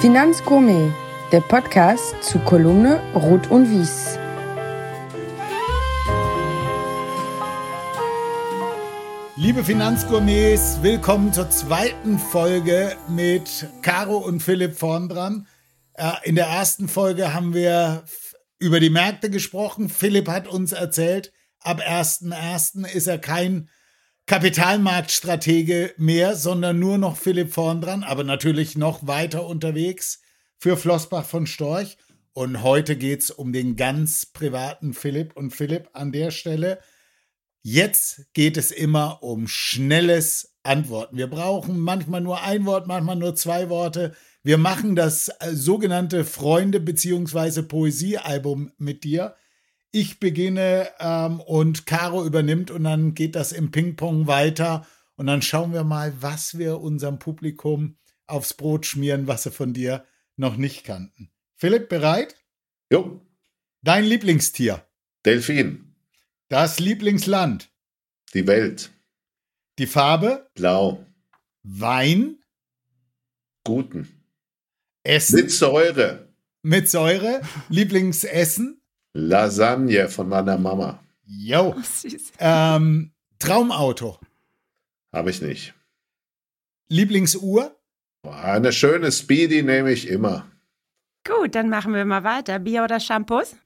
Finanzgourmet, der Podcast zu Kolumne Rot und Wies. Liebe Finanzgourmets, willkommen zur zweiten Folge mit Caro und Philipp vorn dran. Äh, in der ersten Folge haben wir über die Märkte gesprochen. Philipp hat uns erzählt, ab 1.1. ist er kein Kapitalmarktstratege mehr, sondern nur noch Philipp vorn dran, aber natürlich noch weiter unterwegs für Flossbach von Storch. Und heute geht es um den ganz privaten Philipp. Und Philipp an der Stelle, jetzt geht es immer um schnelles Antworten. Wir brauchen manchmal nur ein Wort, manchmal nur zwei Worte. Wir machen das äh, sogenannte Freunde- bzw. Poesiealbum mit dir. Ich beginne ähm, und Caro übernimmt und dann geht das im Ping-Pong weiter. Und dann schauen wir mal, was wir unserem Publikum aufs Brot schmieren, was sie von dir noch nicht kannten. Philipp, bereit? Jo. Dein Lieblingstier? Delfin. Das Lieblingsland? Die Welt. Die Farbe? Blau. Wein? Guten. Essen? Mit Säure. Mit Säure? Lieblingsessen? Lasagne von meiner Mama. Jo. Oh, süß. Ähm, Traumauto? Habe ich nicht. Lieblingsuhr? Eine schöne Speedy nehme ich immer. Gut, dann machen wir mal weiter. Bier oder Shampoos?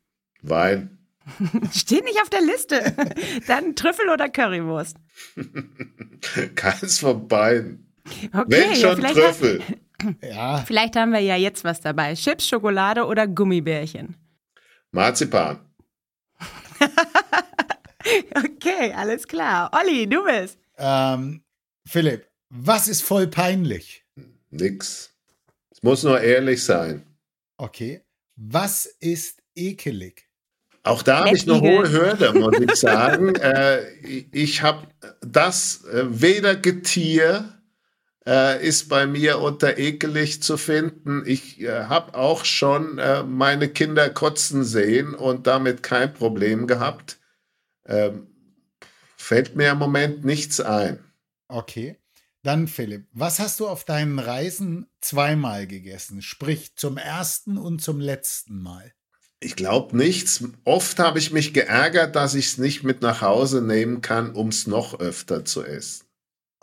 Wein. Steht nicht auf der Liste. Dann Trüffel oder Currywurst? Keins von beiden. Okay, Wenn ja, schon vielleicht, Trüffel. Ja. vielleicht haben wir ja jetzt was dabei. Chips, Schokolade oder Gummibärchen? Marzipan. Okay, alles klar. Olli, du bist. Ähm, Philipp, was ist voll peinlich? Nix. Es muss nur ehrlich sein. Okay. Was ist ekelig? Auch da habe ich eine hohe Hürde, muss ich sagen. äh, ich habe das äh, weder Getier äh, ist bei mir unter ekelig zu finden. Ich äh, habe auch schon äh, meine Kinder kotzen sehen und damit kein Problem gehabt. Ähm, fällt mir im Moment nichts ein. Okay. Dann Philipp, was hast du auf deinen Reisen zweimal gegessen? Sprich zum ersten und zum letzten Mal. Ich glaube nichts. Oft habe ich mich geärgert, dass ich es nicht mit nach Hause nehmen kann, um es noch öfter zu essen.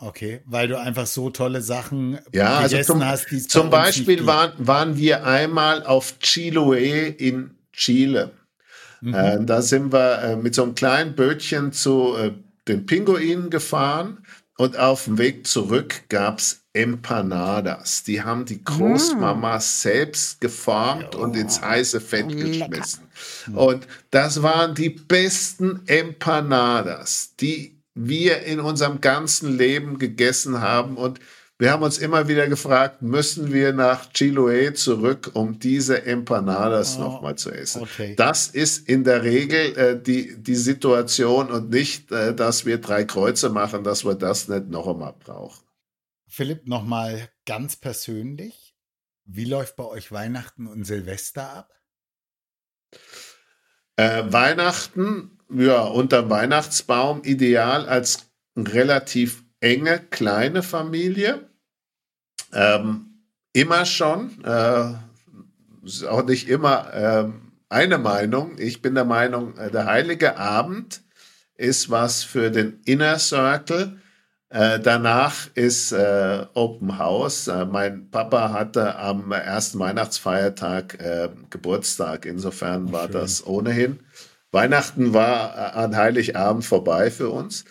Okay, weil du einfach so tolle Sachen Ja, also gegessen zum, hast, die es bei zum uns Beispiel nicht waren, waren wir einmal auf Chiloé in Chile. Mhm. Äh, da sind wir äh, mit so einem kleinen Bötchen zu äh, den Pinguinen gefahren und auf dem Weg zurück gab's Empanadas. Die haben die Großmama selbst geformt und ins heiße Fett Lecker. geschmissen. Und das waren die besten Empanadas, die wir in unserem ganzen Leben gegessen haben. Und wir haben uns immer wieder gefragt, müssen wir nach Chiloé zurück, um diese Empanadas Oh, nochmal zu essen? okay. Das ist in der Regel äh, die, die Situation und nicht, äh, dass wir drei Kreuze machen, dass wir das nicht noch einmal brauchen. Philipp, nochmal ganz persönlich. Wie läuft bei euch Weihnachten und Silvester ab? Äh, Weihnachten, ja, unter Weihnachtsbaum ideal als relativ enge, kleine Familie. Ähm, immer schon, äh, ist auch nicht immer ähm, eine Meinung. Ich bin der Meinung, äh, der heilige Abend ist was für den Inner Circle. Äh, danach ist äh, Open House. Äh, mein Papa hatte am ersten Weihnachtsfeiertag äh, Geburtstag. Insofern Oh, war schön. das ohnehin. Weihnachten war äh, an Heiligabend vorbei für uns,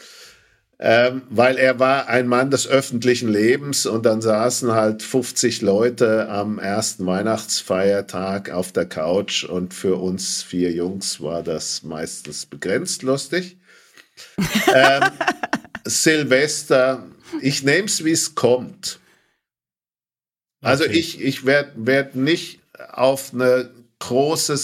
ähm, weil er war ein Mann des öffentlichen Lebens und dann saßen halt 50 Leute am ersten Weihnachtsfeiertag auf der Couch und für uns vier Jungs war das meistens begrenzt lustig. ähm, Silvester, ich nehme es, wie es kommt. Also Okay. ich, ich werde werd nicht auf eine große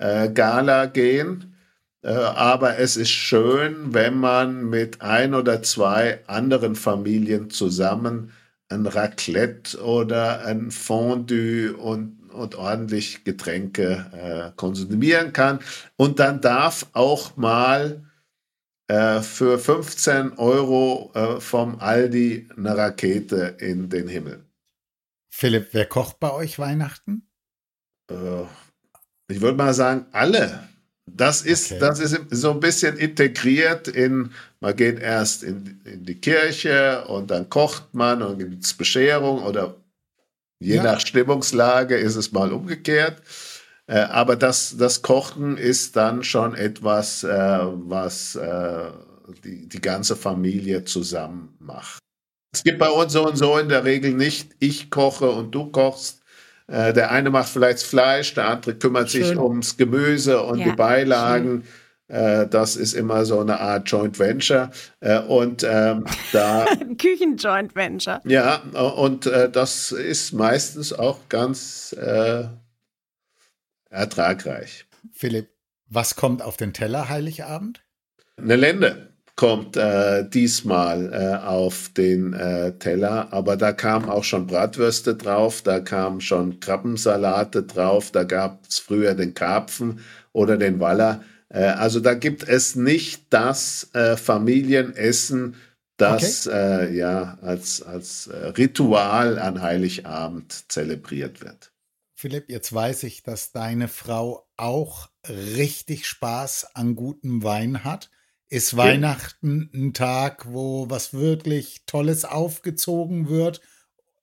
Silvester-Gala gehen, äh, aber es ist schön, wenn man mit ein oder zwei anderen Familien zusammen ein Raclette oder ein Fondue und, und ordentlich Getränke äh, konsumieren kann. Und dann darf auch mal äh, für 15 Euro äh, vom Aldi eine Rakete in den Himmel. Philipp, wer kocht bei euch Weihnachten? Ich würde mal sagen, alle. Das ist, Okay. das ist so ein bisschen integriert in, man geht erst in, in die Kirche und dann kocht man und gibt es Bescherung oder je Ja. nach Stimmungslage ist es mal umgekehrt. Äh, aber das, das Kochen ist dann schon etwas, äh, was äh, die, die ganze Familie zusammen macht. Es gibt bei uns so und so in der Regel nicht, ich koche und du kochst. Äh, der eine macht vielleicht das Fleisch, der andere kümmert sich Schön. ums Gemüse und Ja, die Beilagen. Äh, das ist immer so eine Art Joint Venture. Äh, und ähm, da, Küchenjoint Venture. ja, und äh, das ist meistens auch ganz äh, ertragreich. Philipp, was kommt auf den Teller Heiligabend? Eine Lende kommt äh, diesmal äh, auf den äh, Teller, aber da kamen auch schon Bratwürste drauf, da kamen schon Krabbensalate drauf, da gab es früher den Karpfen oder den Waller. Äh, also da gibt es nicht das äh, Familienessen, das äh, ja als, als Ritual an Heiligabend zelebriert wird. Philipp, jetzt weiß ich, dass deine Frau auch richtig Spaß an gutem Wein hat. Ist Weihnachten ein Tag, wo was wirklich Tolles aufgezogen wird?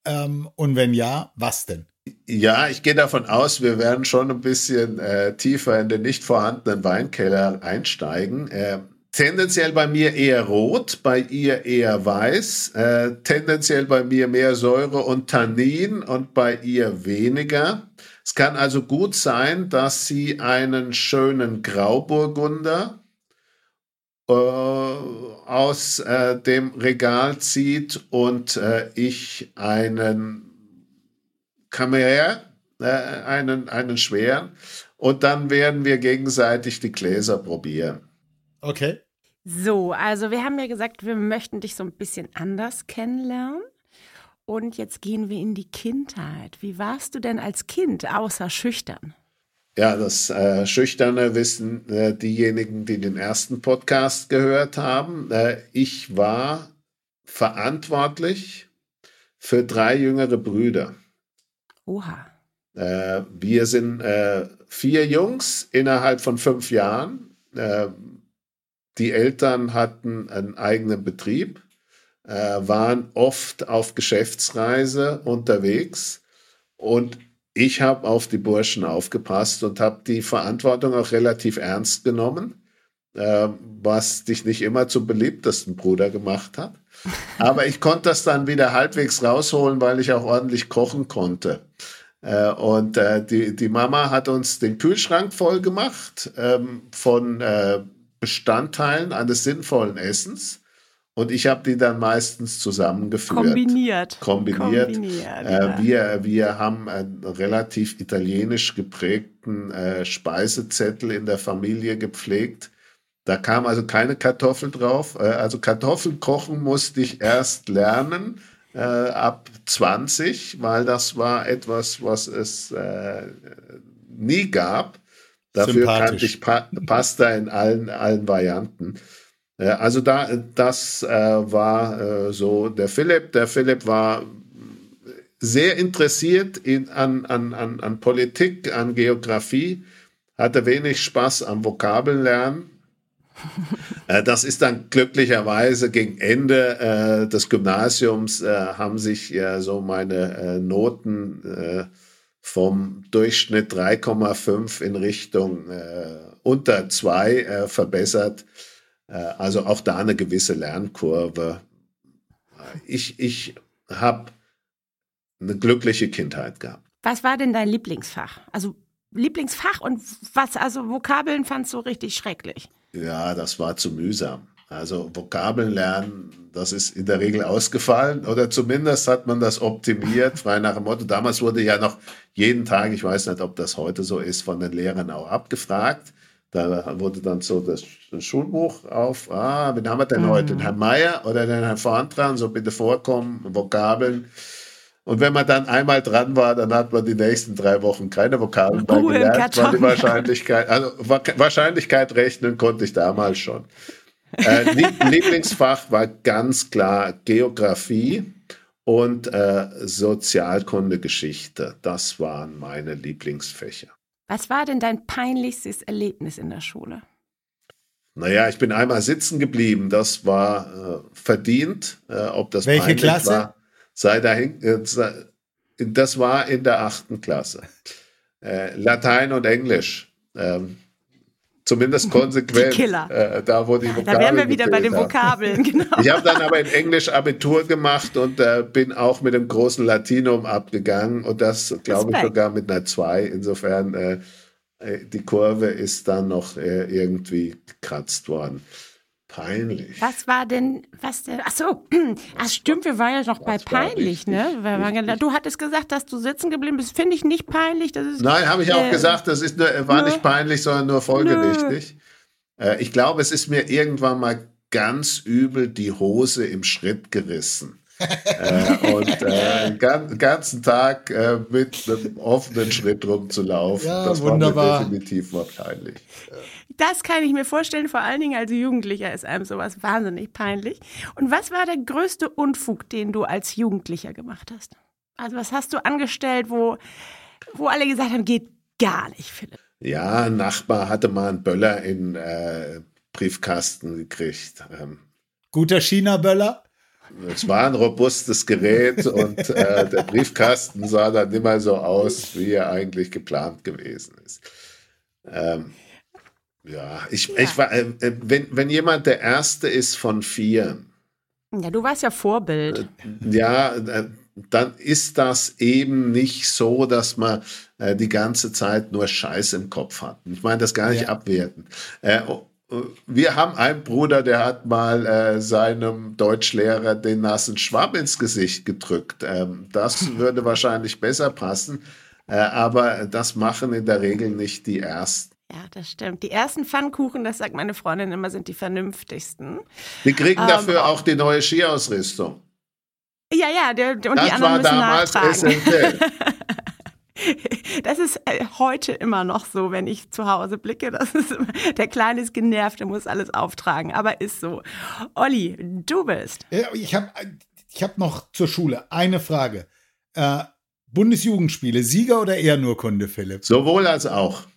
Ähm, und wenn ja, was denn? Ja, ich gehe davon aus, wir werden schon ein bisschen äh, tiefer in den nicht vorhandenen Weinkeller einsteigen. Äh, tendenziell bei mir eher rot, bei ihr eher weiß. Äh, tendenziell bei mir mehr Säure und Tannin und bei ihr weniger. Es kann also gut sein, dass sie einen schönen Grauburgunder äh, aus äh, dem Regal zieht und äh, ich einen Kamera, äh, einen, einen schweren. Und dann werden wir gegenseitig die Gläser probieren. Okay. So, also wir haben ja gesagt, wir möchten dich so ein bisschen anders kennenlernen. Und jetzt gehen wir in die Kindheit. Wie warst du denn als Kind, außer schüchtern? Ja, das äh, Schüchterne wissen äh, diejenigen, die den ersten Podcast gehört haben. Äh, ich war verantwortlich für drei jüngere Brüder. Oha. Äh, wir sind äh, vier Jungs innerhalb von fünf Jahren. Äh, die Eltern hatten einen eigenen Betrieb, waren oft auf Geschäftsreise unterwegs und ich habe auf die Burschen aufgepasst und habe die Verantwortung auch relativ ernst genommen, äh, was dich nicht immer zum beliebtesten Bruder gemacht hat. Aber ich konnte das dann wieder halbwegs rausholen, weil ich auch ordentlich kochen konnte. Äh, und äh, die, die Mama hat uns den Kühlschrank voll gemacht ähm, von äh, Bestandteilen eines sinnvollen Essens. Und ich habe die dann meistens zusammengeführt. Kombiniert. Kombiniert. Kombiniert, Äh, ja. wir, wir haben einen relativ italienisch geprägten äh, Speisezettel in der Familie gepflegt. Da kam also keine Kartoffel drauf. Äh, also Kartoffeln kochen musste ich erst lernen äh, ab 20, weil das war etwas, was es äh, nie gab. Dafür kannte ich pa Pasta in allen, allen Varianten. Äh, Also da, das äh, war äh, so der Philipp. Der Philipp war sehr interessiert in, an, an, an, an Politik, an Geografie, hatte wenig Spaß am Vokabellernen. Äh, Das ist dann glücklicherweise gegen Ende äh, des Gymnasiums äh, haben sich äh, so meine Noten vom Durchschnitt 3,5 in Richtung unter 2 äh, verbessert. Äh, also auch da eine gewisse Lernkurve. Ich, ich habe eine glückliche Kindheit gehabt. Was war denn dein Lieblingsfach? Also Lieblingsfach und was, also Vokabeln fandst du richtig schrecklich. Ja, das war zu mühsam. Also Vokabeln lernen, das ist in der Regel ausgefallen oder zumindest hat man das optimiert, frei nach dem Motto. Damals wurde ja noch jeden Tag, ich weiß nicht, ob das heute so ist, von den Lehrern auch abgefragt. Da wurde dann so das Schulbuch auf, ah, wen haben wir denn heute? Den Herrn Meier oder den Herrn Vorntran, so bitte vorkommen, Vokabeln. Und wenn man dann einmal dran war, dann hat man die nächsten drei Wochen keine Vokabeln mehr gelernt, weil die. Wahrscheinlichkeit, also Wa- Wahrscheinlichkeit rechnen konnte ich damals schon. Äh, Lieb- Lieblingsfach war ganz klar Geografie und äh, Sozialkundegeschichte. Das waren meine Lieblingsfächer. Was war denn dein peinlichstes Erlebnis in der Schule? Naja, ich bin einmal sitzen geblieben. Das war äh, verdient. Äh, ob das Welche Klasse? war, sei dahin. Äh, das war in der achten Klasse. Äh, Latein und Englisch. Ähm, zumindest konsequent. Die Killer. Äh, da, wo die Vokabeln Da wären wir wieder bei den. Vokabeln, genau. Ich habe dann aber in Englisch Abitur gemacht und äh, bin auch mit dem großen Latinum abgegangen und das, glaube ich, sogar mit einer 2. Insofern, äh, äh, die Kurve ist dann noch äh, irgendwie gekratzt worden. Peinlich. Was war denn, was denn, ach so, ach stimmt, wir waren ja noch bei peinlich, richtig, ne? Richtig. du hattest gesagt, dass du sitzen geblieben bist, finde ich nicht peinlich, das ist, Nein, habe ich auch Äh, gesagt, das ist nur, war nö. nicht peinlich, sondern nur folgerichtig. Äh, ich glaube, es ist mir irgendwann mal ganz übel die Hose im Schritt gerissen. Äh, und äh, den gan- ganzen Tag äh, mit einem offenen Schritt rumzulaufen, Ja, das wunderbar. war mir definitiv mal peinlich. das kann ich mir vorstellen, vor allen Dingen als Jugendlicher ist einem sowas wahnsinnig peinlich. Und was war der größte Unfug, den du als Jugendlicher gemacht hast? Also was hast du angestellt, wo, wo alle gesagt haben, geht gar nicht, Philipp? Ja, ein Nachbar hatte mal einen Böller in äh, Briefkasten gekriegt. Ähm, Guter China-Böller? Es war ein robustes Gerät und äh, der Briefkasten sah dann immer so aus, wie er eigentlich geplant gewesen ist. Ähm, ja, ich, Ja. ich war, äh, äh, wenn, wenn jemand der Erste ist von vier, Ja, du warst ja Vorbild. ja, äh, dann ist das eben nicht so, dass man äh, die ganze Zeit nur Scheiß im Kopf hat. Ich meine das gar nicht Ja. abwertend. Oh, oh, wir haben einen Bruder, der hat mal äh, seinem Deutschlehrer den nassen Schwamm ins Gesicht gedrückt. Ähm, das würde wahrscheinlich besser passen, äh, aber das machen in der Regel nicht die Ersten. Ja, das stimmt. Die ersten Pfannkuchen, das sagt meine Freundin immer, sind die vernünftigsten. Die kriegen Ähm, dafür auch die neue Skiausrüstung. Ja, ja, der, der, und Das die anderen war müssen damals nachtragen. Das ist äh, heute immer noch so, wenn ich zu Hause blicke. Das ist immer, der Kleine ist genervt, der muss alles auftragen, aber ist so. Olli, du bist. Ich habe ich hab noch zur Schule eine Frage. Äh, Bundesjugendspiele, Sieger oder eher nur Kunde, Philipp? Sowohl als auch.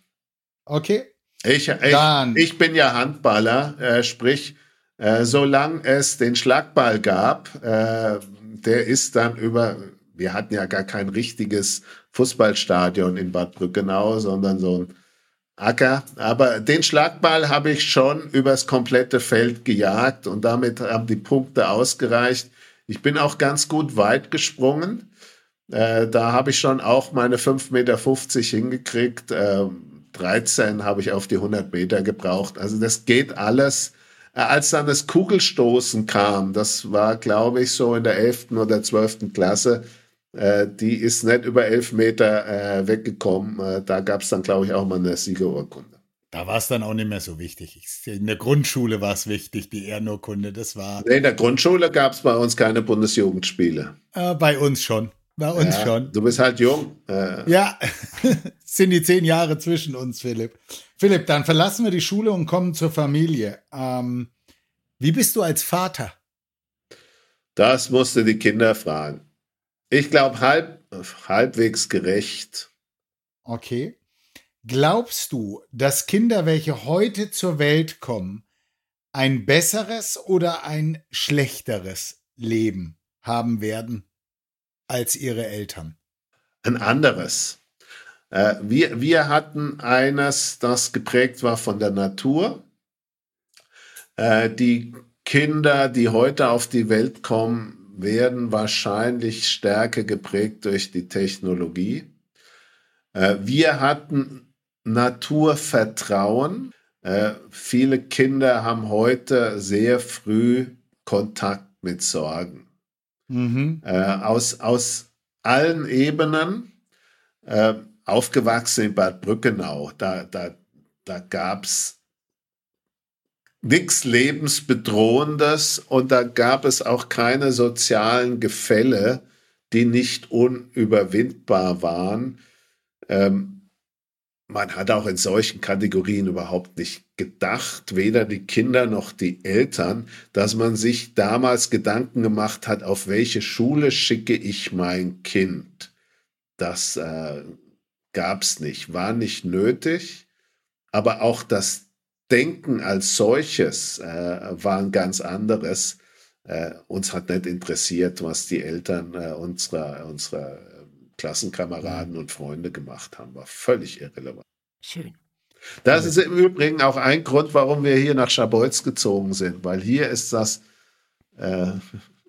Okay. Ich, ich, ich bin ja Handballer, äh, sprich, äh, solange es den Schlagball gab, äh, der ist dann über, wir hatten ja gar kein richtiges Fußballstadion in Bad Brückenau, sondern so ein Acker. Aber den Schlagball habe ich schon übers komplette Feld gejagt und damit haben die Punkte ausgereicht. Ich bin auch ganz gut weit gesprungen. Äh, da habe ich schon auch meine 5,50 Meter hingekriegt. Ähm, 13 habe ich auf die 100 Meter gebraucht. Also das geht alles. Äh, als dann das Kugelstoßen kam, das war, glaube ich, so in der 11. oder 12. Klasse, äh, die ist nicht über 11 Meter äh, weggekommen. Äh, da gab es dann, glaube ich, auch mal eine Siegerurkunde. Da war es dann auch nicht mehr so wichtig. Ich- In der Grundschule war es wichtig, die Ehrnurkunde. Das war Nee, In der Grundschule gab es bei uns keine Bundesjugendspiele. äh, bei uns schon. Bei uns Ja, schon. Du bist halt jung. Äh, Ja, sind die zehn Jahre zwischen uns, Philipp. Philipp, dann verlassen wir die Schule und kommen zur Familie. Ähm, wie bist du als Vater? Das musste die Kinder fragen. Ich glaube, halb, halbwegs gerecht. Okay. Glaubst du, dass Kinder, welche heute zur Welt kommen, ein besseres oder ein schlechteres Leben haben werden als ihre Eltern? Ein anderes. Äh, wir, wir hatten eines, das geprägt war von der Natur. Äh, die Kinder, die heute auf die Welt kommen, werden wahrscheinlich stärker geprägt durch die Technologie. Äh, wir hatten Naturvertrauen. Äh, viele Kinder haben heute sehr früh Kontakt mit Sorgen. Mhm. Äh, aus, aus allen Ebenen, aufgewachsen in Bad Brückenau. Da, da, da gab es nichts Lebensbedrohendes und da gab es auch keine sozialen Gefälle, die nicht unüberwindbar waren. Ähm, man hat auch in solchen Kategorien überhaupt nicht gedacht, weder die Kinder noch die Eltern, dass man sich damals Gedanken gemacht hat, auf welche Schule schicke ich mein Kind. Das äh, gab es nicht, war nicht nötig, aber auch das Denken als solches äh, war ein ganz anderes. Äh, uns hat nicht interessiert, was die Eltern äh, unserer, unserer Klassenkameraden und Freunde gemacht haben, war völlig irrelevant. Schön. Das ist im Übrigen auch ein Grund, warum wir hier nach Schabolz gezogen sind, weil hier ist das äh,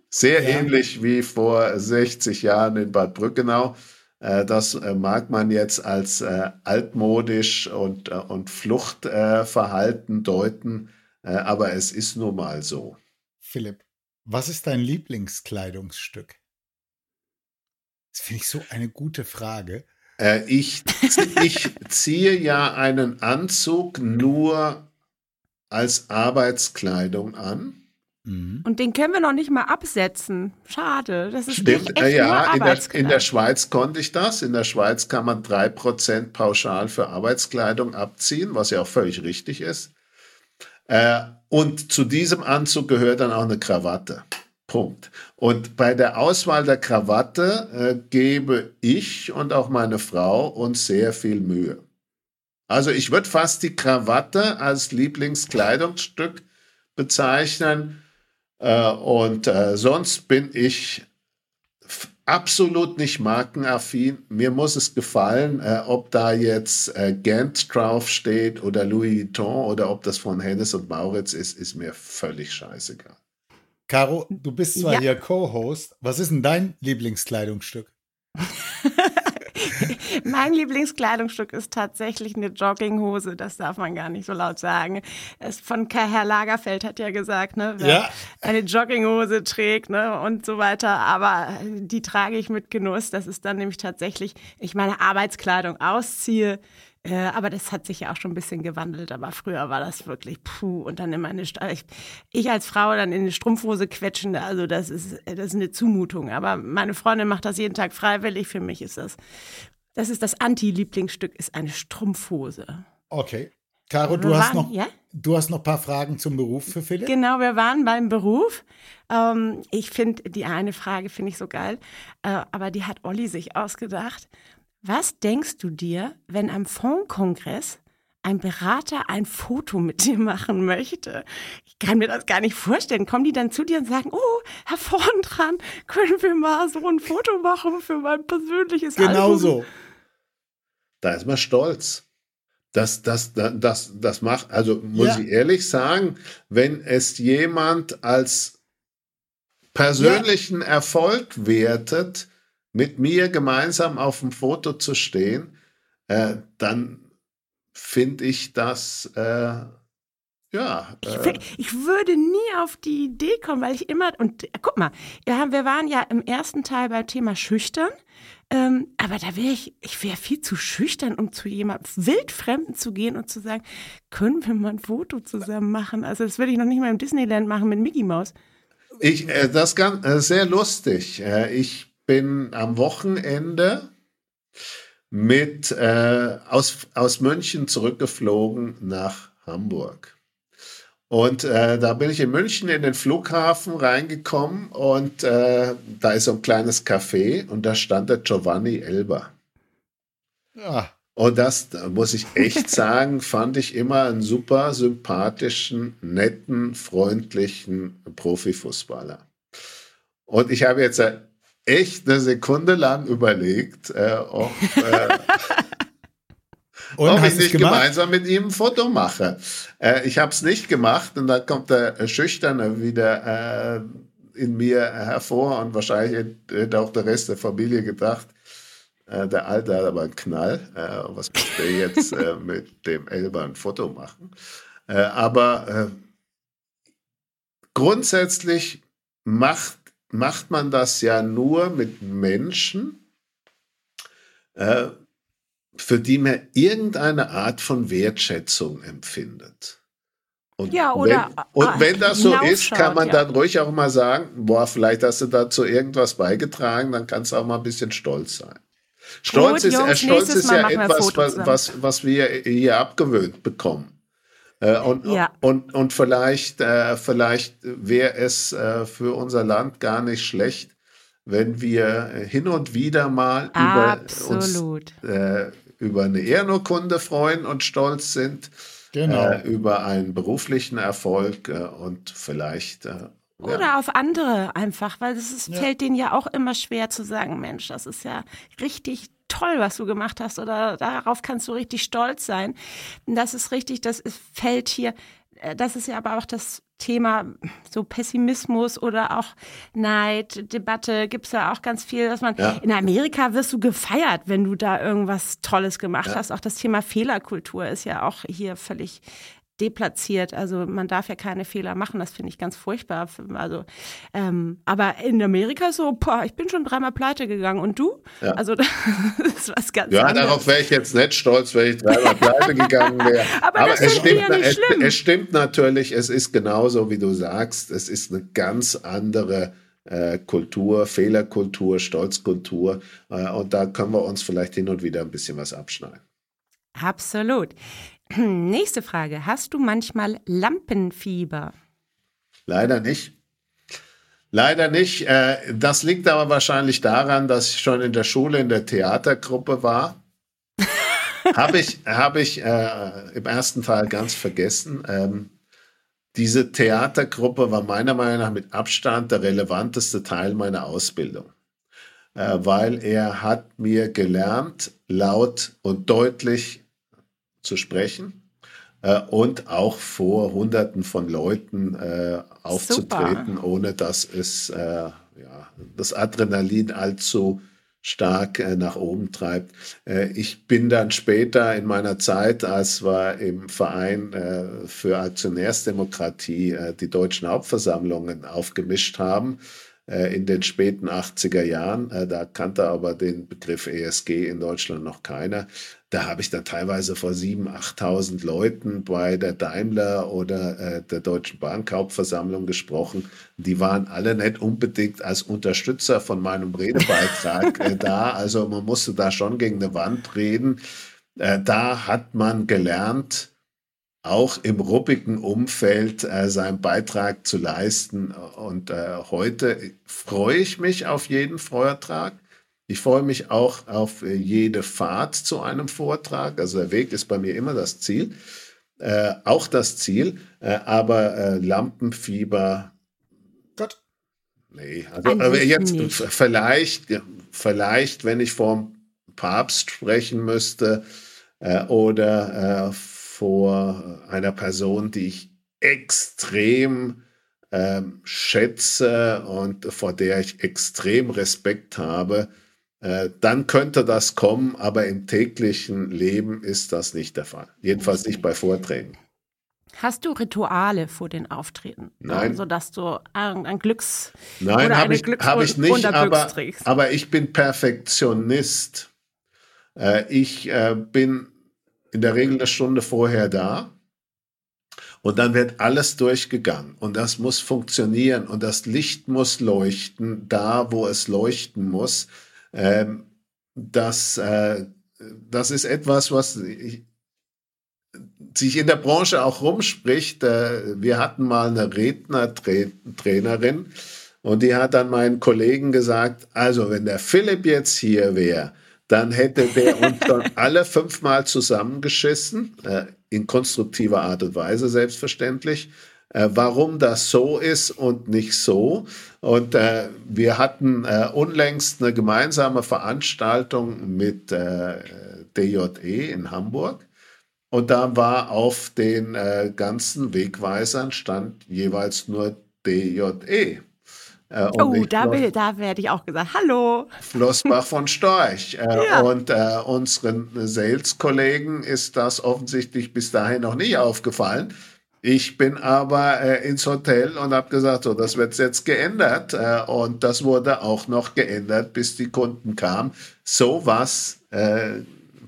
sehr ja. ähnlich wie vor 60 Jahren in Bad Brückenau. Äh, das äh, mag man jetzt als äh, altmodisch und, und Fluchtverhalten deuten, aber es ist nun mal so. Philipp, was ist dein Lieblingskleidungsstück? Das finde ich so eine gute Frage. Äh, ich, ich ziehe ja einen Anzug nur als Arbeitskleidung an. Mhm. Und den können wir noch nicht mal absetzen. Schade. Das ist Stimmt, echt ja, in der, in der Schweiz konnte ich das. In der Schweiz kann man 3% pauschal für Arbeitskleidung abziehen, was ja auch völlig richtig ist. Äh, und zu diesem Anzug gehört dann auch eine Krawatte. Punkt. Und bei der Auswahl der Krawatte äh, gebe ich und auch meine Frau uns sehr viel Mühe. Also ich würde fast die Krawatte als Lieblingskleidungsstück bezeichnen. Äh, und äh, sonst bin ich absolut nicht markenaffin. Mir muss es gefallen, äh, ob da jetzt äh, Gant drauf steht oder Louis Vuitton oder ob das von Hennes und Mauritz ist, ist mir völlig scheißegal. Caro, du bist zwar ja. hier Co-Host. Was ist denn dein Lieblingskleidungsstück? mein Lieblingskleidungsstück ist tatsächlich eine Jogginghose. Das darf man gar nicht so laut sagen. Es von Herr Lagerfeld hat ja gesagt, ne, wer ja. eine Jogginghose trägt, ne, und so weiter. Aber die trage ich mit Genuss. Das ist dann nämlich tatsächlich, ich meine Arbeitskleidung ausziehe äh, aber das hat sich ja auch schon ein bisschen gewandelt. Aber früher war das wirklich puh und dann immer eine ich, ich als Frau dann in eine Strumpfhose quetschen. Also das ist das ist eine Zumutung. Aber meine Freundin macht das jeden Tag freiwillig. Für mich ist das das ist das Anti-Lieblingsstück ist eine Strumpfhose. Okay. Caro, du hast, noch, ja? du hast noch ein paar Fragen zum Beruf für Philipp? Genau, wir waren beim Beruf. Ähm, ich finde, die eine Frage finde ich so geil, äh, aber die hat Olli sich ausgedacht. Was denkst du dir, wenn am Fondkongress ein Berater ein Foto mit dir machen möchte. Ich kann mir das gar nicht vorstellen. Kommen die dann zu dir und sagen, oh, Herr vorn dran, können wir mal so ein Foto machen für mein persönliches genau Album? so. Da ist man stolz. Das, das, das, das, das macht, also muss ja. ich ehrlich sagen, wenn es jemand als persönlichen ja. Erfolg wertet, mit mir gemeinsam auf dem Foto zu stehen, äh, dann finde ich das, äh, ja. Äh, ich, ich, würde nie auf die Idee kommen, weil ich immer, und äh, guck mal, wir waren ja im ersten Teil beim Thema Schüchtern. Ähm, aber da wäre ich, ich wäre viel zu schüchtern, um zu jemandem Wildfremden zu gehen und zu sagen, können wir mal ein Foto zusammen machen? Also das würde ich noch nicht mal im Disneyland machen mit Mickey Mouse. Ich, äh, das ist äh, sehr lustig. Äh, ich bin am Wochenende mit äh, aus, aus München zurückgeflogen nach Hamburg. Und äh, da bin ich in München in den Flughafen reingekommen und äh, da ist so ein kleines Café und da stand der Giovanni Elber. Ja. Und das, da muss ich echt sagen, fand ich immer einen super sympathischen, netten, freundlichen Profifußballer. Und ich habe jetzt echt eine Sekunde lang überlegt, äh, ob, äh, ob ich nicht gemeinsam mit ihm ein Foto mache. Äh, ich habe es nicht gemacht und dann kommt der Schüchterne wieder äh, in mir hervor und wahrscheinlich hätte auch der Rest der Familie gedacht, äh, der Alte hat aber einen Knall. Äh, was muss der jetzt mit dem Elber ein Foto machen? aber grundsätzlich macht macht man das ja nur mit Menschen, äh, für die man irgendeine Art von Wertschätzung empfindet. Und ja, oder wenn, und wenn das so ist, kann man ja. dann ruhig auch mal sagen, boah, vielleicht hast du dazu irgendwas beigetragen, dann kannst du auch mal ein bisschen stolz sein. Stolz Gut, ist, Jungs, Stolz ist ja etwas, was, was, was wir hier abgewöhnt bekommen. Äh, und, ja. und, und vielleicht, äh, vielleicht wäre es äh, für unser Land gar nicht schlecht, wenn wir hin und wieder mal Absolut. über uns äh, über eine Ehrenurkunde freuen und stolz sind, genau. äh, über einen beruflichen Erfolg äh, und vielleicht äh, oder ja. auf andere einfach, weil es ja. fällt denen ja auch immer schwer zu sagen, Mensch, das ist ja richtig toll, was du gemacht hast oder darauf kannst du richtig stolz sein. Das ist richtig, das fällt hier, äh, das ist ja aber auch das Thema so Pessimismus oder auch Neid, Debatte, gibt es ja auch ganz viel, dass man ja. in Amerika wirst du gefeiert, wenn du da irgendwas Tolles gemacht ja. hast. Auch das Thema Fehlerkultur ist ja auch hier völlig deplatziert. Also man darf ja keine Fehler machen, das finde ich ganz furchtbar. Also, ähm, aber in Amerika so, boah, ich bin schon dreimal pleite gegangen und du? Ja. Also das ist was ganz Ja, anderes. darauf wäre ich jetzt nicht stolz, wenn ich dreimal pleite gegangen wäre. aber, aber es, stimmt, ja es, es, stimmt natürlich, es ist genauso, wie du sagst, es ist eine ganz andere äh, Kultur, Fehlerkultur, Stolzkultur. Äh, und da können wir uns vielleicht hin und wieder ein bisschen was abschneiden. Absolut. Nächste Frage. Hast du manchmal Lampenfieber? Leider nicht. Leider nicht. Äh, das liegt aber wahrscheinlich daran, dass ich schon in der Schule in der Theatergruppe war. Habe ich, hab ich äh, im ersten Teil ganz vergessen. Ähm, diese Theatergruppe war meiner Meinung nach mit Abstand der relevanteste Teil meiner Ausbildung, äh, weil er hat mir gelernt, laut und deutlich zu sprechen äh, und auch vor Hunderten von Leuten äh, aufzutreten, Super. ohne dass es äh, ja, das Adrenalin allzu stark äh, nach oben treibt. Äh, ich bin dann später in meiner Zeit, als wir im Verein äh, für Aktionärsdemokratie die deutschen Hauptversammlungen aufgemischt haben, in den späten 80er Jahren, da kannte aber den Begriff ESG in Deutschland noch keiner, da habe ich dann teilweise vor 7.000, 8.000 Leuten bei der Daimler oder äh, der Deutschen Bank Hauptversammlung gesprochen. Die waren alle nicht unbedingt als Unterstützer von meinem Redebeitrag äh, da. Also man musste da schon gegen eine Wand reden. Äh, da hat man gelernt, auch im ruppigen Umfeld äh, seinen Beitrag zu leisten. Und äh, heute freue ich mich auf jeden Vortrag ich freue mich auch auf äh, jede Fahrt zu einem Vortrag. Also der Weg ist bei mir immer das Ziel, äh, auch das Ziel, äh, aber äh, Lampenfieber. Gott. Nee, also aber jetzt nicht. vielleicht, vielleicht, wenn ich vor dem Papst sprechen müsste äh, oder äh, vor einer Person, die ich extrem ähm, schätze und vor der ich extrem Respekt habe, dann könnte das kommen, aber im täglichen Leben ist das nicht der Fall. Jedenfalls nicht bei Vorträgen. Hast du Rituale vor den Auftreten? Nein. Sodass du ein Glücks Nein, habe ich, hab ich nicht, aber, aber ich bin Perfektionist. Äh, ich äh, bin in der Regel eine Stunde vorher da. Und dann wird alles durchgegangen und das muss funktionieren und das Licht muss leuchten, da wo es leuchten muss. Ähm, das, äh, das ist etwas, was ich, sich in der Branche auch rumspricht. Äh, wir hatten mal eine Rednertrainerin und die hat dann meinen Kollegen gesagt, also wenn der Philipp jetzt hier wäre, dann hätte der uns schon alle fünfmal zusammengeschissen, äh, in konstruktiver Art und Weise selbstverständlich äh, warum das so ist und nicht so. Und äh, wir hatten äh, unlängst eine gemeinsame Veranstaltung mit äh, DJE in Hamburg. Und da war auf den äh, ganzen Wegweisern stand jeweils nur DJE. Äh, oh, da, da werde ich auch gesagt, hallo. Flossbach von Storch. Äh, ja. Und äh, unseren Sales-Kollegen ist das offensichtlich bis dahin noch nicht aufgefallen. Ich bin aber äh, ins Hotel und habe gesagt, so, das wird jetzt geändert. Äh, und das wurde auch noch geändert, bis die Kunden kamen. So was äh,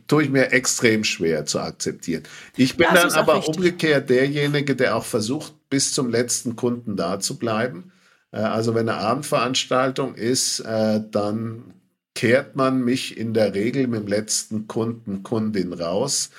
tue ich mir extrem schwer zu akzeptieren. Ich bin dann aber umgekehrt derjenige, der auch versucht, bis zum letzten Kunden da zu bleiben. Äh, also wenn eine Abendveranstaltung ist, äh, dann kehrt man mich in der Regel mit dem letzten Kunden, Kundin raus,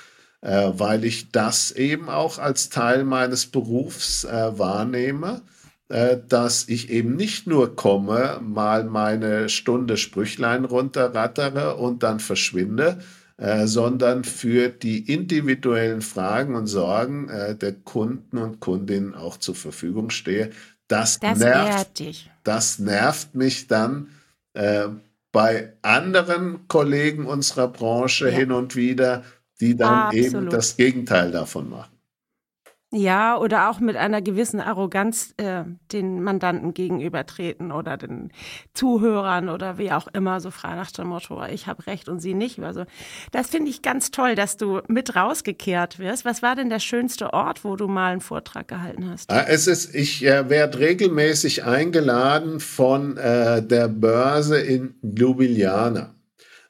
äh, weil ich das eben auch als Teil meines Berufs äh, wahrnehme, äh, dass ich eben nicht nur komme, mal meine Stunde Sprüchlein runterrattere und dann verschwinde, äh, sondern für die individuellen Fragen und Sorgen äh, der Kunden und Kundinnen auch zur Verfügung stehe. Das, Das nervt, dich. das nervt mich dann äh, bei anderen Kollegen unserer Branche Ja. hin und wieder, die dann eben Absolut. das Gegenteil davon machen. Ja, oder auch mit einer gewissen Arroganz äh, den Mandanten gegenübertreten oder den Zuhörern oder wie auch immer, so frei nach dem Motto, ich habe recht und sie nicht. Also das finde ich ganz toll, dass du mit rausgekehrt wirst. Was war denn der schönste Ort, wo du mal einen Vortrag gehalten hast? Ah, Es ist, ich äh, werde regelmäßig eingeladen von äh, der Börse in Ljubljana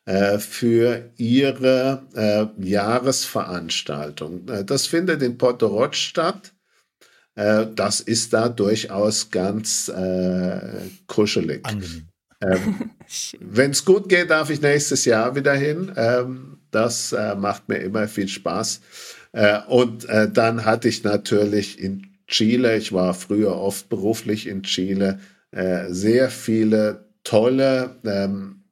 äh, für ihre äh, Jahresveranstaltung. Äh, das findet in Portoroc statt. Äh, das ist da durchaus ganz äh, kuschelig. Angenehm. Ähm, wenn es gut geht, darf ich nächstes Jahr wieder hin. Ähm, das äh, macht mir immer viel Spaß. Äh, und äh, dann hatte ich natürlich in Chile, ich war früher oft beruflich in Chile, äh, sehr viele tolle ähm,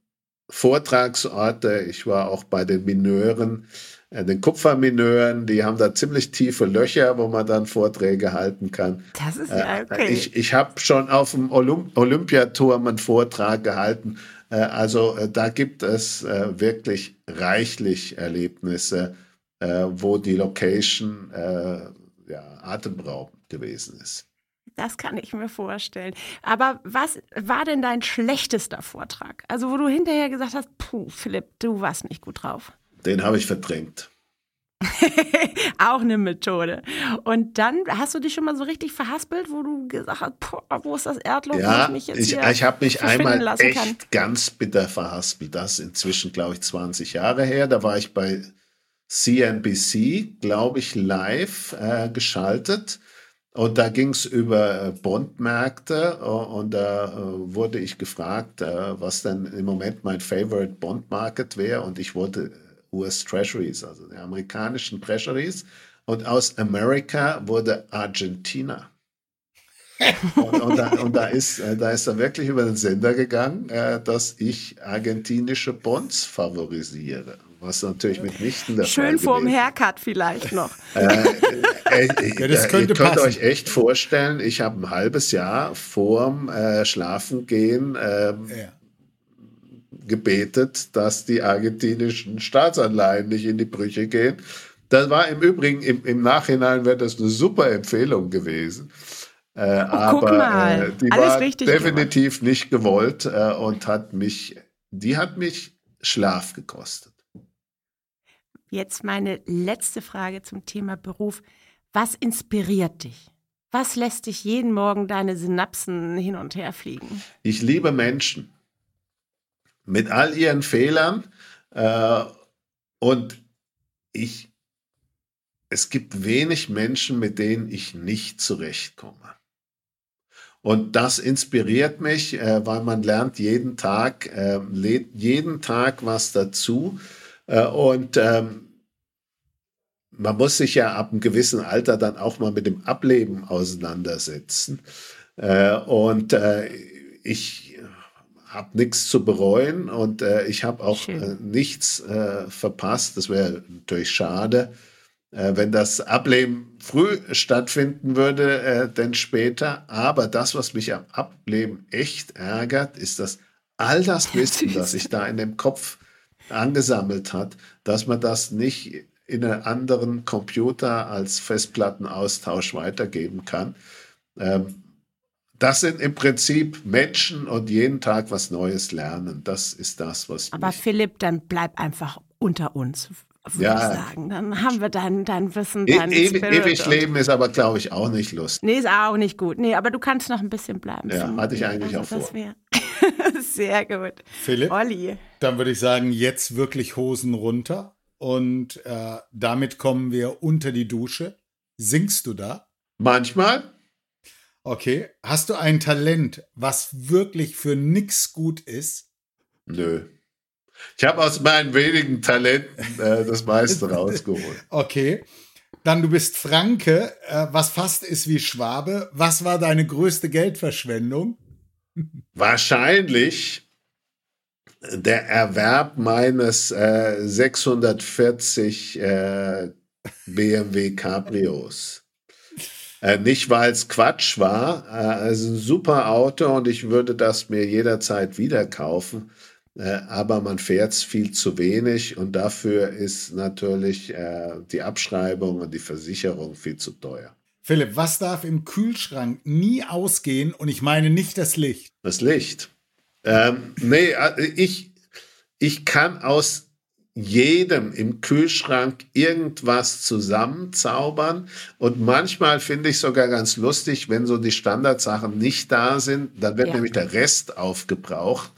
Vortragsorte. Ich war auch bei den Mineuren, äh, den Kupfermineuren, die haben da ziemlich tiefe Löcher, wo man dann Vorträge halten kann. Das ist Äh, ja okay. Ich, ich habe schon auf dem Olymp Olympiaturm einen Vortrag gehalten. Äh, also äh, da gibt es äh, wirklich reichlich Erlebnisse, äh, wo die Location äh, ja, atemberaubend gewesen ist. Das kann ich mir vorstellen. Aber was war denn dein schlechtester Vortrag? Also, wo du hinterher gesagt hast, puh, Philipp, du warst nicht gut drauf. Den habe ich verdrängt. Auch eine Methode. Und dann hast du dich schon mal so richtig verhaspelt, wo du gesagt hast, boah, wo ist das Erdloch, Ja, ich mich jetzt ich, ich habe mich einmal echt kann? ganz bitter verhaspelt. Das ist inzwischen, glaube ich, 20 Jahre her. Da war ich bei CNBC, glaube ich, live äh, geschaltet. Und da ging es über äh, Bondmärkte äh, und da äh, wurde ich gefragt, was denn im Moment mein Favorite Bond Market wäre. Und ich wollte US Treasuries, also die amerikanischen Treasuries. Und aus Amerika wurde Argentina. Und, und, da, und da, ist, da ist er wirklich über den Sender gegangen, dass ich argentinische Bonds favorisiere. Was natürlich mitnichten der Schön Fall vorm gewesen Haircut vielleicht noch. äh, äh, äh, Ja, das ihr könnte könnt passen. euch echt vorstellen, ich habe ein halbes Jahr vorm äh, Schlafengehen ähm, Ja. gebetet, dass die argentinischen Staatsanleihen nicht in die Brüche gehen. Das war im Übrigen, im, im Nachhinein wäre das eine super Empfehlung gewesen. Äh, Oh, guck aber mal, äh, die alles war richtig definitiv nicht gewollt äh, und hat mich, die hat mich Schlaf gekostet. Jetzt meine letzte Frage zum Thema Beruf. Was inspiriert dich? Was lässt dich jeden Morgen deine Synapsen hin und her fliegen? Ich liebe Menschen mit all ihren Fehlern äh, und ich, es gibt wenig Menschen, mit denen ich nicht zurechtkomme. Und das inspiriert mich, äh, weil man lernt jeden Tag, äh, lädt jeden Tag was dazu. Äh, und ähm, man muss sich ja ab einem gewissen Alter dann auch mal mit dem Ableben auseinandersetzen. Äh, und äh, ich habe nichts zu bereuen und äh, ich habe auch äh, nichts äh, verpasst. Das wäre natürlich schade, wenn das Ableben früh stattfinden würde, denn später. Aber das, was mich am Ableben echt ärgert, ist, dass all das Wissen, das sich da in dem Kopf angesammelt hat, dass man das nicht in einen anderen Computer als Festplattenaustausch weitergeben kann. Ähm, das sind im Prinzip Menschen und jeden Tag was Neues lernen. Das ist das, was Aber Philipp, dann bleib einfach unter uns, würde Ja. ich sagen. Dann haben wir dein, dein Wissen, E dein ewig, Spirit ewig leben ist aber, glaube ich, auch nicht lustig. Nee, ist auch nicht gut. Nee, aber du kannst noch ein bisschen bleiben. Ja, hatte ich eigentlich also auch vor. Sehr gut. Philipp, Olli. dann würde ich sagen, jetzt wirklich Hosen runter. Und äh, damit kommen wir unter die Dusche. Singst du da? Manchmal, Okay. Hast du ein Talent, was wirklich für nix gut ist? nö. Ich habe aus meinen wenigen Talenten äh, das meiste rausgeholt. Okay. Dann du bist Franke, äh, was fast ist wie Schwabe. Was war deine größte Geldverschwendung? Wahrscheinlich der Erwerb meines äh, 640 äh, BMW Cabrios. Äh, nicht, weil es Quatsch war, äh, es ist ein super Auto und ich würde das mir jederzeit wieder kaufen. Äh, aber man fährt es viel zu wenig und dafür ist natürlich äh, die Abschreibung und die Versicherung viel zu teuer. Philipp, was darf im Kühlschrank nie ausgehen? Und ich meine nicht das Licht. Das Licht. Ähm, nee, äh, ich, ich kann aus jedem im Kühlschrank irgendwas zusammenzaubern. Und manchmal finde ich sogar ganz lustig, wenn so die Standardsachen nicht da sind, dann wird ja. nämlich der Rest aufgebraucht.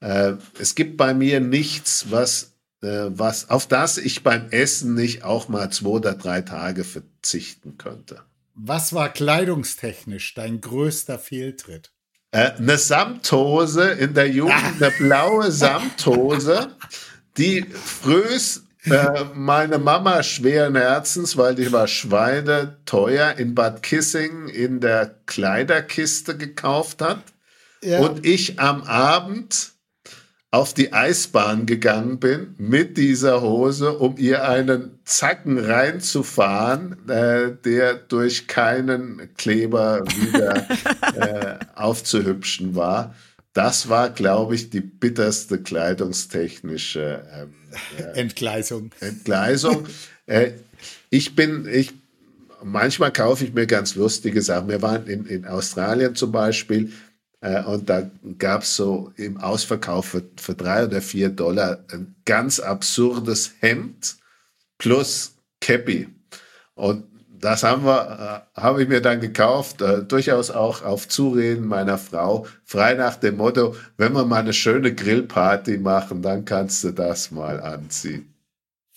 Äh, es gibt bei mir nichts, was, äh, was, auf das ich beim Essen nicht auch mal zwei oder drei Tage verzichten könnte. Was war kleidungstechnisch dein größter Fehltritt? Äh, eine Samthose in der Jugend, eine blaue Samthose, die frühs äh, meine Mama schweren Herzens, weil die war Schweine teuer in Bad Kissing in der Kleiderkiste gekauft hat. Ja. Und ich am Abend auf die Eisbahn gegangen bin mit dieser Hose, um ihr einen Zacken reinzufahren, äh, der durch keinen Kleber wieder äh, aufzuhübschen war. Das war, glaube ich, die bitterste kleidungstechnische ähm, äh, Entgleisung. Entgleisung. Äh, ich bin, ich, manchmal kaufe ich mir ganz lustige Sachen. Wir waren in, in Australien zum Beispiel und da gab es so im Ausverkauf für, für drei oder vier Dollar ein ganz absurdes Hemd plus Cappy. Und das haben wir, äh, habe ich mir dann gekauft, äh, durchaus auch auf Zureden meiner Frau, frei nach dem Motto, wenn wir mal eine schöne Grillparty machen, dann kannst du das mal anziehen.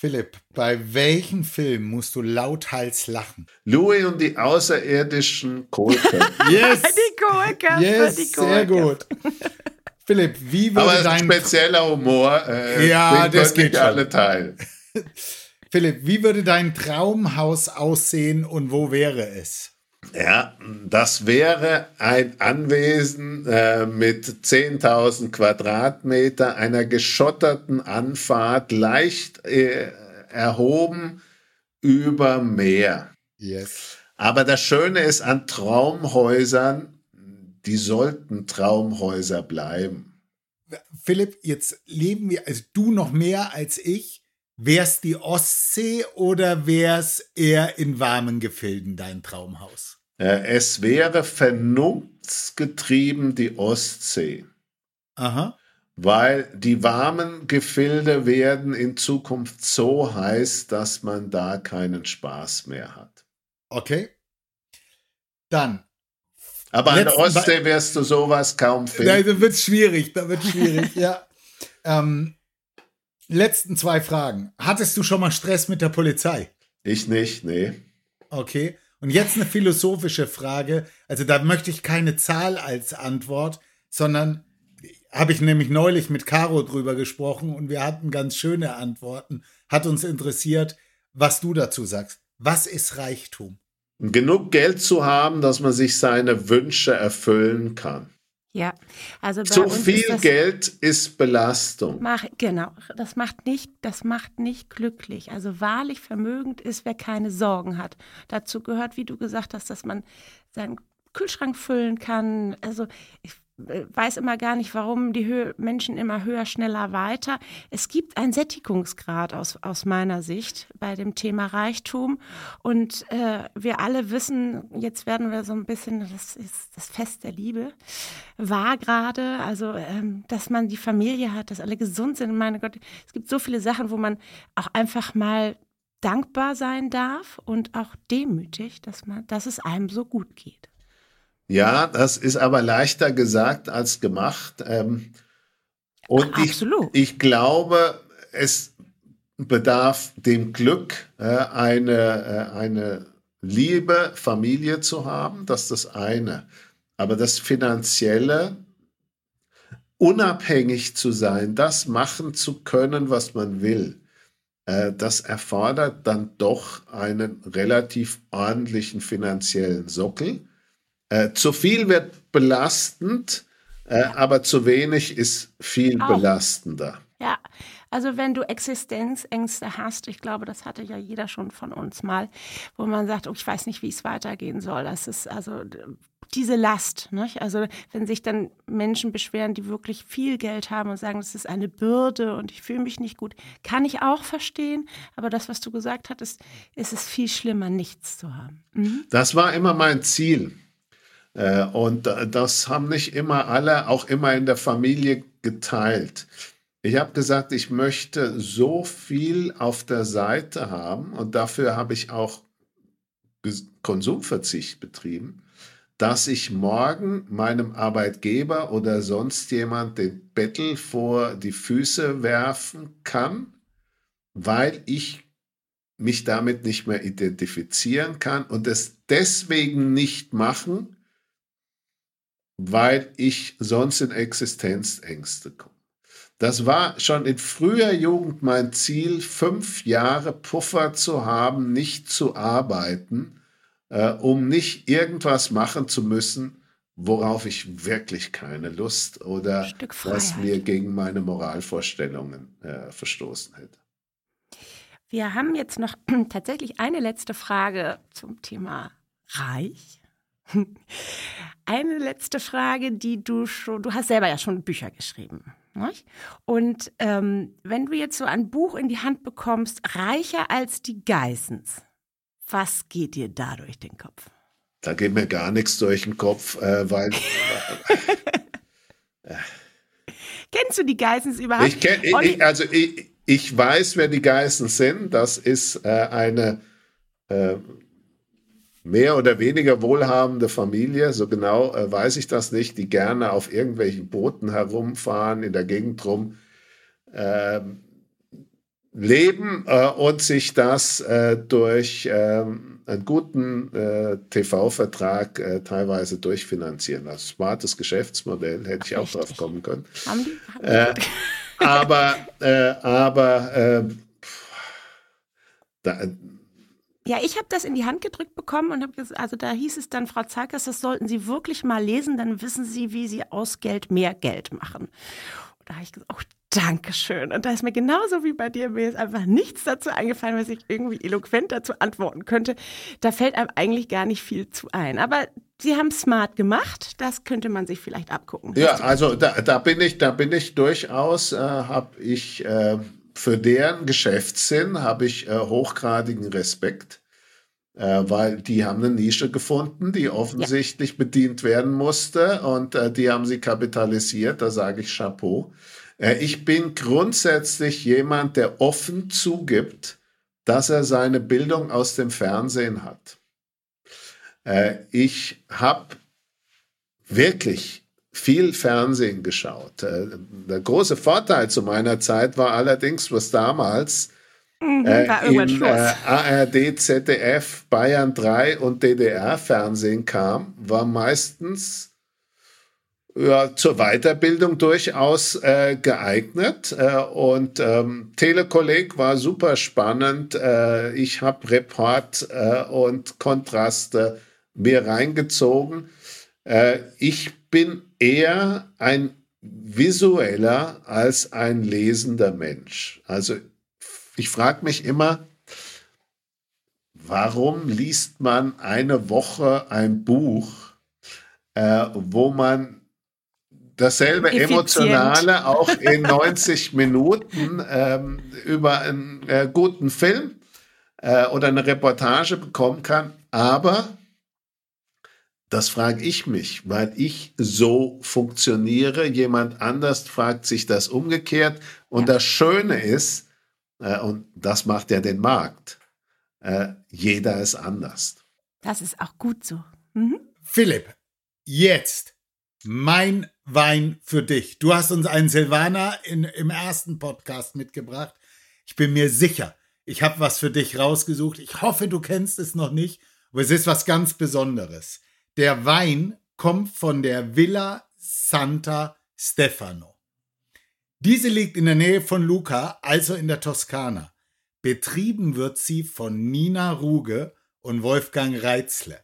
Philipp, bei welchem Film musst du lauthals lachen? Louis und die außerirdischen Kohlköpfe. yes! Die Kohlköpfe, yes, die Kohlköpfe. sehr gut. Philipp, wie würde Aber dein... spezieller Humor, äh, ja, das geht schon. alle teilen. Philipp, wie würde dein Traumhaus aussehen und wo wäre es? Ja, das wäre ein Anwesen äh, mit 10.000 Quadratmeter, einer geschotterten Anfahrt, leicht äh, erhoben über Meer. Yes. Aber das Schöne ist an Traumhäusern, die sollten Traumhäuser bleiben. Philipp, jetzt leben wir, also du noch mehr als ich. Wär's die Ostsee oder wär's eher in warmen Gefilden dein Traumhaus? Äh, es wäre vernunftsgetrieben die Ostsee. Aha. Weil die warmen Gefilde werden in Zukunft so heiß, dass man da keinen Spaß mehr hat. Okay. Dann. Aber an der Ostsee wirst du sowas kaum finden. Nein, da wird schwierig, da wird schwierig, ja. Ähm, letzten zwei Fragen. Hattest du schon mal Stress mit der Polizei? Ich nicht, nee. Okay. Und jetzt eine philosophische Frage. Also da möchte ich keine Zahl als Antwort, sondern habe ich nämlich neulich mit Caro drüber gesprochen und wir hatten ganz schöne Antworten. Hat uns interessiert, was du dazu sagst. Was ist Reichtum? Genug Geld zu haben, dass man sich seine Wünsche erfüllen kann. Ja, also zu viel ist Geld ist Belastung. Mach, genau, das macht nicht, das macht nicht glücklich. Also wahrlich vermögend ist, wer keine Sorgen hat. Dazu gehört, wie du gesagt hast, dass man seinen Kühlschrank füllen kann. Also ich weiß immer gar nicht, warum die Hö Menschen immer höher, schneller, weiter. Es gibt einen Sättigungsgrad aus, aus meiner Sicht bei dem Thema Reichtum. Und äh, wir alle wissen, jetzt werden wir so ein bisschen, das ist das Fest der Liebe, war gerade, also ähm, dass man die Familie hat, dass alle gesund sind. Meine Gott, es gibt so viele Sachen, wo man auch einfach mal dankbar sein darf und auch demütig, dass man, dass es einem so gut geht. Ja, das ist aber leichter gesagt als gemacht. Ähm, und ich, ich, glaube, es bedarf dem Glück, äh, eine, äh, eine liebe Familie zu haben. Das ist das eine. Aber das Finanzielle unabhängig zu sein, das machen zu können, was man will, äh, das erfordert dann doch einen relativ ordentlichen finanziellen Sockel. Äh, zu viel wird belastend, äh, aber zu wenig ist viel Auch. belastender. Ja, also wenn du Existenzängste hast, ich glaube, das hatte ja jeder schon von uns mal, wo man sagt, oh, ich weiß nicht, wie es weitergehen soll. Das ist also diese Last. Nicht? Also wenn sich dann Menschen beschweren, die wirklich viel Geld haben und sagen, das ist eine Bürde und ich fühle mich nicht gut, kann ich auch verstehen. Aber das, was du gesagt hattest, ist es viel schlimmer, nichts zu haben. Mhm. Das war immer mein Ziel. Äh, und das haben nicht immer alle, auch immer in der Familie geteilt. Ich habe gesagt, ich möchte so viel auf der Seite haben und dafür habe ich auch Konsumverzicht betrieben, dass ich morgen meinem Arbeitgeber oder sonst jemand den Bettel vor die Füße werfen kann, weil ich mich damit nicht mehr identifizieren kann und es deswegen nicht machen, weil ich sonst in Existenzängste komme. Das war schon in früher Jugend mein Ziel, fünf Jahre Puffer zu haben, nicht zu arbeiten, äh, um nicht irgendwas machen zu müssen, worauf ich wirklich keine Lust oder was mir gegen meine Moralvorstellungen äh, verstoßen hätte. Wir haben jetzt noch tatsächlich eine letzte Frage zum Thema Reich. Eine letzte Frage, die du schon, du hast selber ja schon Bücher geschrieben. Nicht? Und ähm, wenn du jetzt so ein Buch in die Hand bekommst, reicher als die Geissens, was geht dir da durch den Kopf? Da geht mir gar nichts durch den Kopf, äh, weil. äh, Kennst du die Geissens überhaupt? Ich kenn, ich, also ich, ich weiß, wer die Geissens sind. Das ist äh, eine äh, mehr oder weniger wohlhabende Familie, so genau äh, weiß ich das nicht, die gerne auf irgendwelchen Booten herumfahren, in der Gegend rum äh, leben äh, und sich das äh, durch ähm, einen guten äh, TV-Vertrag äh, teilweise durchfinanzieren. Das ein smartes Geschäftsmodell, hätte ich auch Richtig. drauf kommen können. Haben die? Haben die? aber aber da, ja, ich habe das in die Hand gedrückt bekommen und habe gesagt, also da hieß es dann, Frau Zarkas, das sollten Sie wirklich mal lesen, dann wissen Sie, wie Sie aus Geld mehr Geld machen. Und da habe ich gesagt, oh, Dankeschön. Und da ist mir genauso wie bei dir, mir ist einfach nichts dazu eingefallen, was ich irgendwie eloquent dazu antworten könnte. Da fällt einem eigentlich gar nicht viel zu ein. Aber Sie haben smart gemacht, das könnte man sich vielleicht abgucken. Ja, also da, da bin ich, da bin ich durchaus, äh, habe ich äh, für deren Geschäftssinn habe ich äh, hochgradigen Respekt, äh, weil die haben eine Nische gefunden, die offensichtlich ja. bedient werden musste und äh, die haben sie kapitalisiert. Da sage ich Chapeau. Äh, ich bin grundsätzlich jemand, der offen zugibt, dass er seine Bildung aus dem Fernsehen hat. Äh, ich habe wirklich viel Fernsehen geschaut. Äh, der große Vorteil zu meiner Zeit war allerdings, was damals mhm, äh, in äh, ARD, ZDF, Bayern 3 und DDR-Fernsehen kam, war meistens ja, zur Weiterbildung durchaus äh, geeignet. Äh, und ähm, Telekolleg war super spannend. Äh, ich habe Report und Kontraste mir reingezogen. Ich bin eher ein visueller als ein lesender Mensch. Also ich frage mich immer, warum liest man eine Woche ein Buch, äh, wo man dasselbe Effizient. Emotionale auch in 90 Minuten ähm, über einen äh, guten Film äh, oder eine Reportage bekommen kann, aber das frage ich mich, weil ich so funktioniere. Jemand anders fragt sich das umgekehrt. Und ja. das Schöne ist, äh, und das macht ja den Markt, äh, jeder ist anders. Das ist auch gut so. Mhm. Philipp, jetzt mein Wein für dich. Du hast uns einen Silvaner in, im ersten Podcast mitgebracht. Ich bin mir sicher, ich habe was für dich rausgesucht. Ich hoffe, du kennst es noch nicht, aber es ist was ganz Besonderes. Der Wein kommt von der Villa Santa Stefano. Diese liegt in der Nähe von Lucca, also in der Toskana. Betrieben wird sie von Nina Ruge und Wolfgang Reitzle.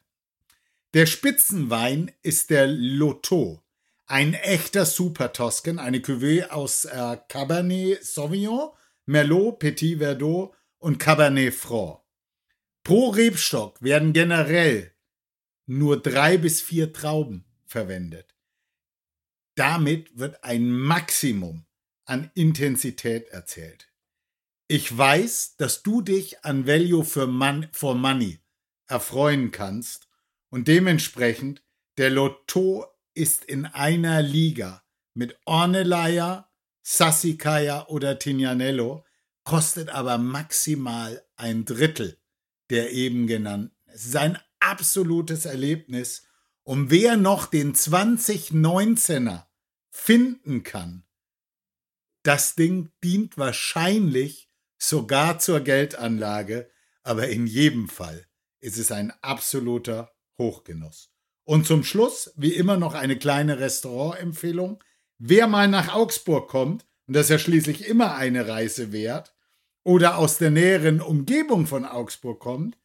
Der Spitzenwein ist der Lotto, ein echter Super Toscan, eine Cuvée aus äh, Cabernet Sauvignon, Merlot, Petit Verdot und Cabernet Franc. Pro Rebstock werden generell nur drei bis vier Trauben verwendet. Damit wird ein Maximum an Intensität erzählt. Ich weiß, dass du dich an Value for, Mon for Money erfreuen kannst und dementsprechend der Lotto ist in einer Liga mit Ornellaia, Sassikaya oder Tignanello, kostet aber maximal ein Drittel der eben genannten. Es ist ein absolutes Erlebnis. Und wer noch den 2019er finden kann, das Ding dient wahrscheinlich sogar zur Geldanlage, aber in jedem Fall ist es ein absoluter Hochgenuss. Und zum Schluss, wie immer, noch eine kleine Restaurantempfehlung. Wer mal nach Augsburg kommt, und das ist ja schließlich immer eine Reise wert, oder aus der näheren Umgebung von Augsburg kommt,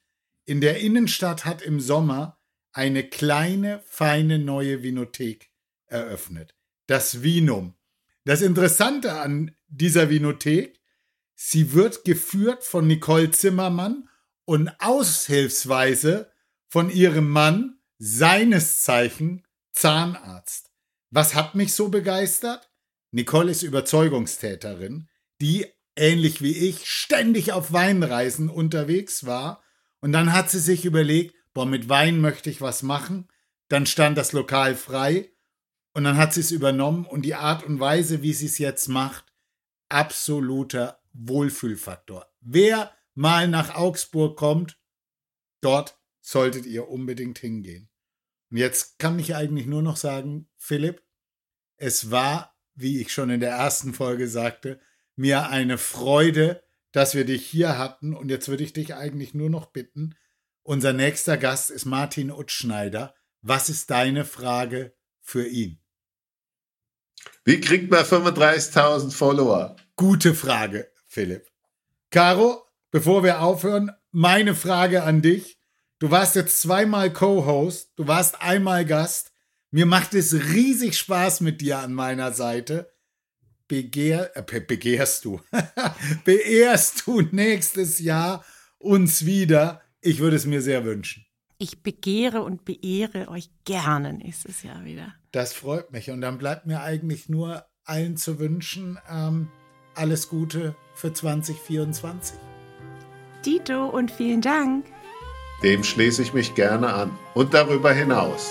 in der Innenstadt hat im Sommer eine kleine, feine neue Vinothek eröffnet. Das Vinum. Das Interessante an dieser Vinothek, sie wird geführt von Nicole Zimmermann und aushilfsweise von ihrem Mann, seines Zeichen Zahnarzt. Was hat mich so begeistert? Nicole ist Überzeugungstäterin, die ähnlich wie ich, ständig auf Weinreisen unterwegs war. Und dann hat sie sich überlegt, boah, mit Wein möchte ich was machen. Dann stand das Lokal frei und dann hat sie es übernommen und die Art und Weise, wie sie es jetzt macht, absoluter Wohlfühlfaktor. Wer mal nach Augsburg kommt, dort solltet ihr unbedingt hingehen. Und jetzt kann ich eigentlich nur noch sagen, Philipp, es war, wie ich schon in der ersten Folge sagte, mir eine Freude, dass wir dich hier hatten. Und jetzt würde ich dich eigentlich nur noch bitten, unser nächster Gast ist Martin Utschneider. Was ist deine Frage für ihn? Wie kriegt man 35.000 Follower? Gute Frage, Philipp. Caro, bevor wir aufhören, meine Frage an dich. Du warst jetzt zweimal Co-Host, du warst einmal Gast. Mir macht es riesig Spaß mit dir an meiner Seite begehr, äh, begehrst du, beehrst du nächstes Jahr uns wieder. Ich würde es mir sehr wünschen. Ich begehre und beehre euch gerne nächstes Jahr wieder. Das freut mich. Und dann bleibt mir eigentlich nur allen zu wünschen, ähm, alles Gute für 2024. Dito und vielen Dank. Dem schließe ich mich gerne an. Und darüber hinaus.